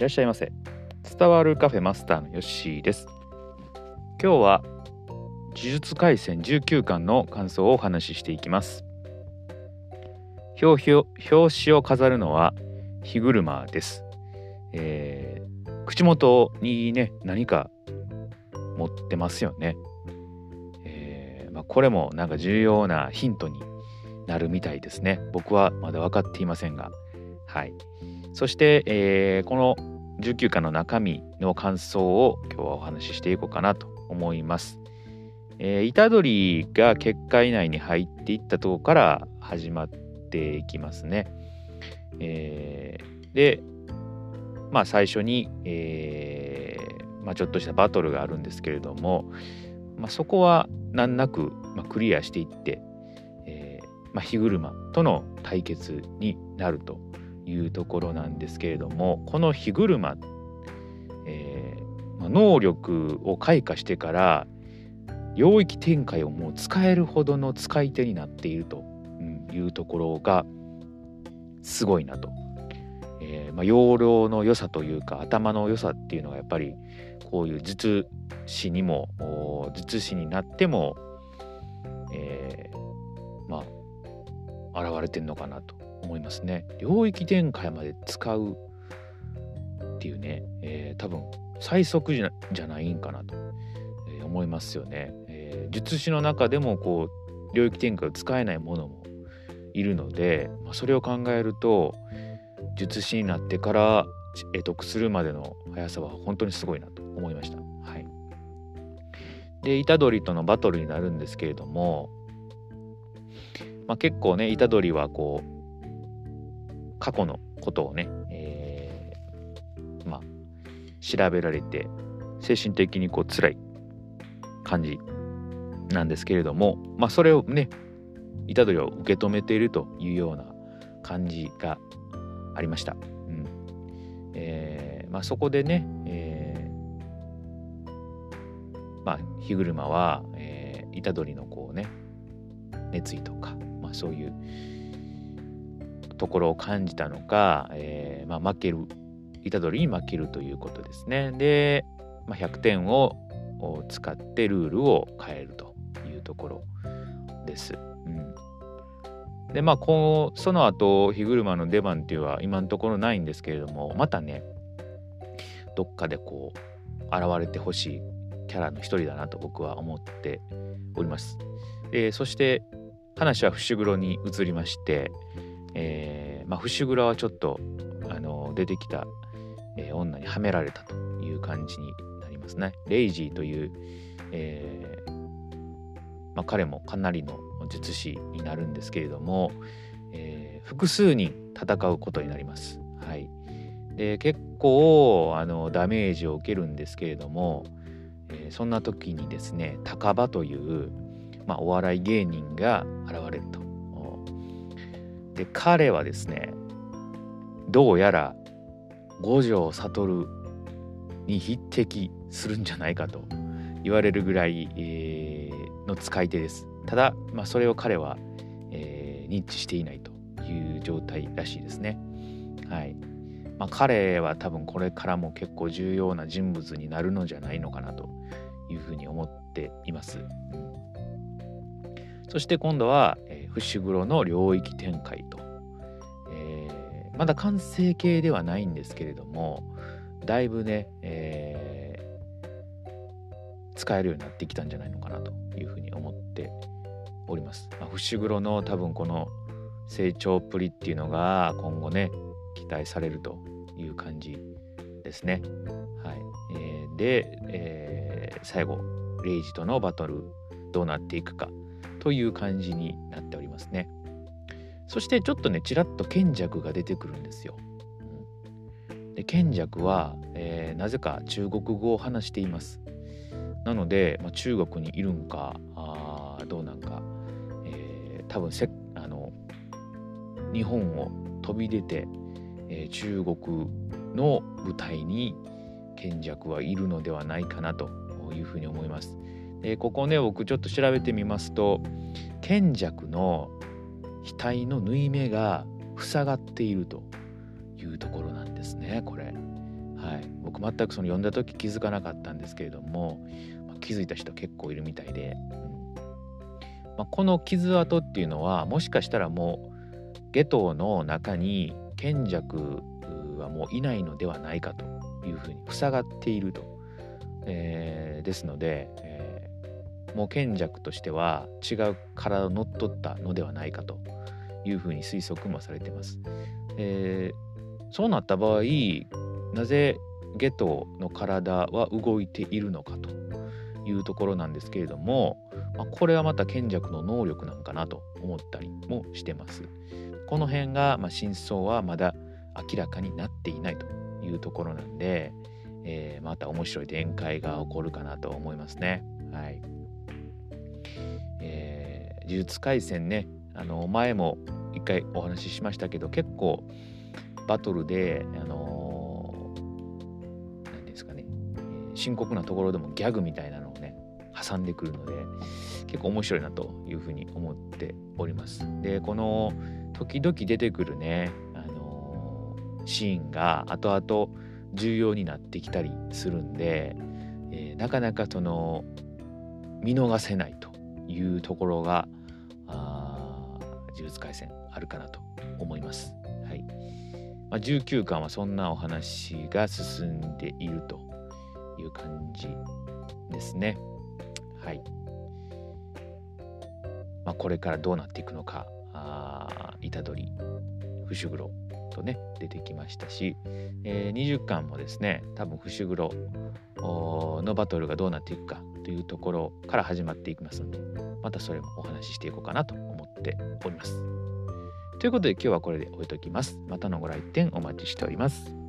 いらっしゃいませ。伝わるカフェマスターのヨッシーです。今日は呪術廻戦19巻の感想をお話ししていきます。表紙を飾るのは火車です、えー、口元にね何か持ってますよね、えーまあ、これもなんか重要なヒントになるみたいですね。僕はまだ分かっていませんが。はい。そして、えー、この19巻の中身の感想を今日はお話ししていこうかなと思います。えー、虎杖が結界内に入っていったところから始まっていきますね。えー、で、まあ最初に、えーまあ、ちょっとしたバトルがあるんですけれども、まあ、そこは難なく、ま、クリアしていって、えーまあ、火車との対決になるというところなんですけれどもこの火車、えー、能力を開花してから領域展開をもう使えるほどの使い手になっているというところがすごいなと。えー、まあ、容量の良さというか頭の良さっていうのがやっぱりこういう術師にも術師になっても、えー、まあ現れてんのかなと思いますね。領域展開まで使うっていうね、えー、多分最速じゃじゃないんかなと、えー、思いますよね。えー、術師の中でもこう領域展開を使えないものもいるので、まあ、それを考えると術師になってから得するまでの速さは本当にすごいなと思いました。はい、で虎杖とのバトルになるんですけれども、まあ、結構ね虎杖はこう過去のことをね、えー、まあ調べられて精神的にこう辛い感じなんですけれどもまあそれをね虎杖を受け止めているというような感じがありました。うんえーまあ、そこでね、えー、まあ火車は、えー、虎杖のこうね熱意とか、まあ、そういうところを感じたのか、えー、まあ、負ける虎杖に負けるということですね。で、まあ、100点を使ってルールを変えるというところです。うん、でまあこうその後火車の出番っていうのは今のところないんですけれどもまたねどっかでこう現れてほしいキャラの一人だなと僕は思っております。でそして話は伏黒に移りまして、えー、まあ、伏黒はちょっとあの出てきた、えー、女にはめられたという感じになりますね。レイジーという、えー、まあ、彼もかなりの術師になるんですけれども、え複数人戦うことになります。はい、で結構あのダメージを受けるんですけれども、えそんな時にですね高場という、まあ、お笑い芸人が現れると。で彼はですねどうやら五条悟に匹敵するんじゃないかと言われるぐらい、えー、の使い手です。ただ、まあ、それを彼は、えー、認知していないという状態らしいですね。はいまあ、彼は多分これからも結構重要な人物になるのじゃないのかなというふうに思っています。そして今度は、えー、伏黒の領域展開と、えー、まだ完成形ではないんですけれどもだいぶね、えー、使えるようになってきたんじゃないのかなというふうに思っております。まあ、伏黒の多分この成長っぷりっていうのが今後ね期待されるという感じですね。はいえー、で、えー、最後レイジとのバトルどうなっていくかという感じになっておりますね。そしてちょっとねちらっと賢弱が出てくるんですよ。で賢弱は、えー、なぜか中国語を話しています。なので、まあ、中国にいるんかあどうなんか、えー、多分せあの日本を飛び出て、えー、中国の舞台に賢弱はいるのではないかなというふうに思います。でここね僕ちょっと調べてみますと賢弱の額の縫い目が塞がっているというところなんですねこれ。はい、僕全くその読んだ時気づかなかったんですけれども、まあ、気づいた人結構いるみたいで、うん。まあ、この傷跡っていうのはもしかしたらもう下等の中に賢弱はもういないのではないかというふうに塞がっていると、えー、ですので、えー、もう賢弱としては違う体を乗っ取ったのではないかというふうに推測もされてます。えー、そうなった場合なぜゲトの体は動いているのかというところなんですけれども、まあ、これはまた賢弱の能力なんかなと思ったりもしてます。この辺が、まあ、真相はまだ明らかになっていないというところなんで、えー、また面白い展開が起こるかなと思いますね。はい。呪術廻戦ね、あの前も一回お話ししましたけど、結構バトルで、あのー、何ですかね、深刻なところでもギャグみたいなのをね、挟んでくるので、結構面白いなというふうに思っております。で、この時々出てくるね、あのー、シーンが後々重要になってきたりするんで、えー、なかなかその見逃せないというところが呪術廻戦あるかなと思います。はいまあ、19巻はそんなお話が進んでいるという感じですね。はい。まあ、これからどうなっていくのか、あ虎杖、伏黒とね、出てきましたし、えー、20巻もですね、多分伏黒のバトルがどうなっていくかというところから始まっていきますので、またそれもお話ししていこうかなとっております。ということで今日はこれで置いときます。またのご来店お待ちしております。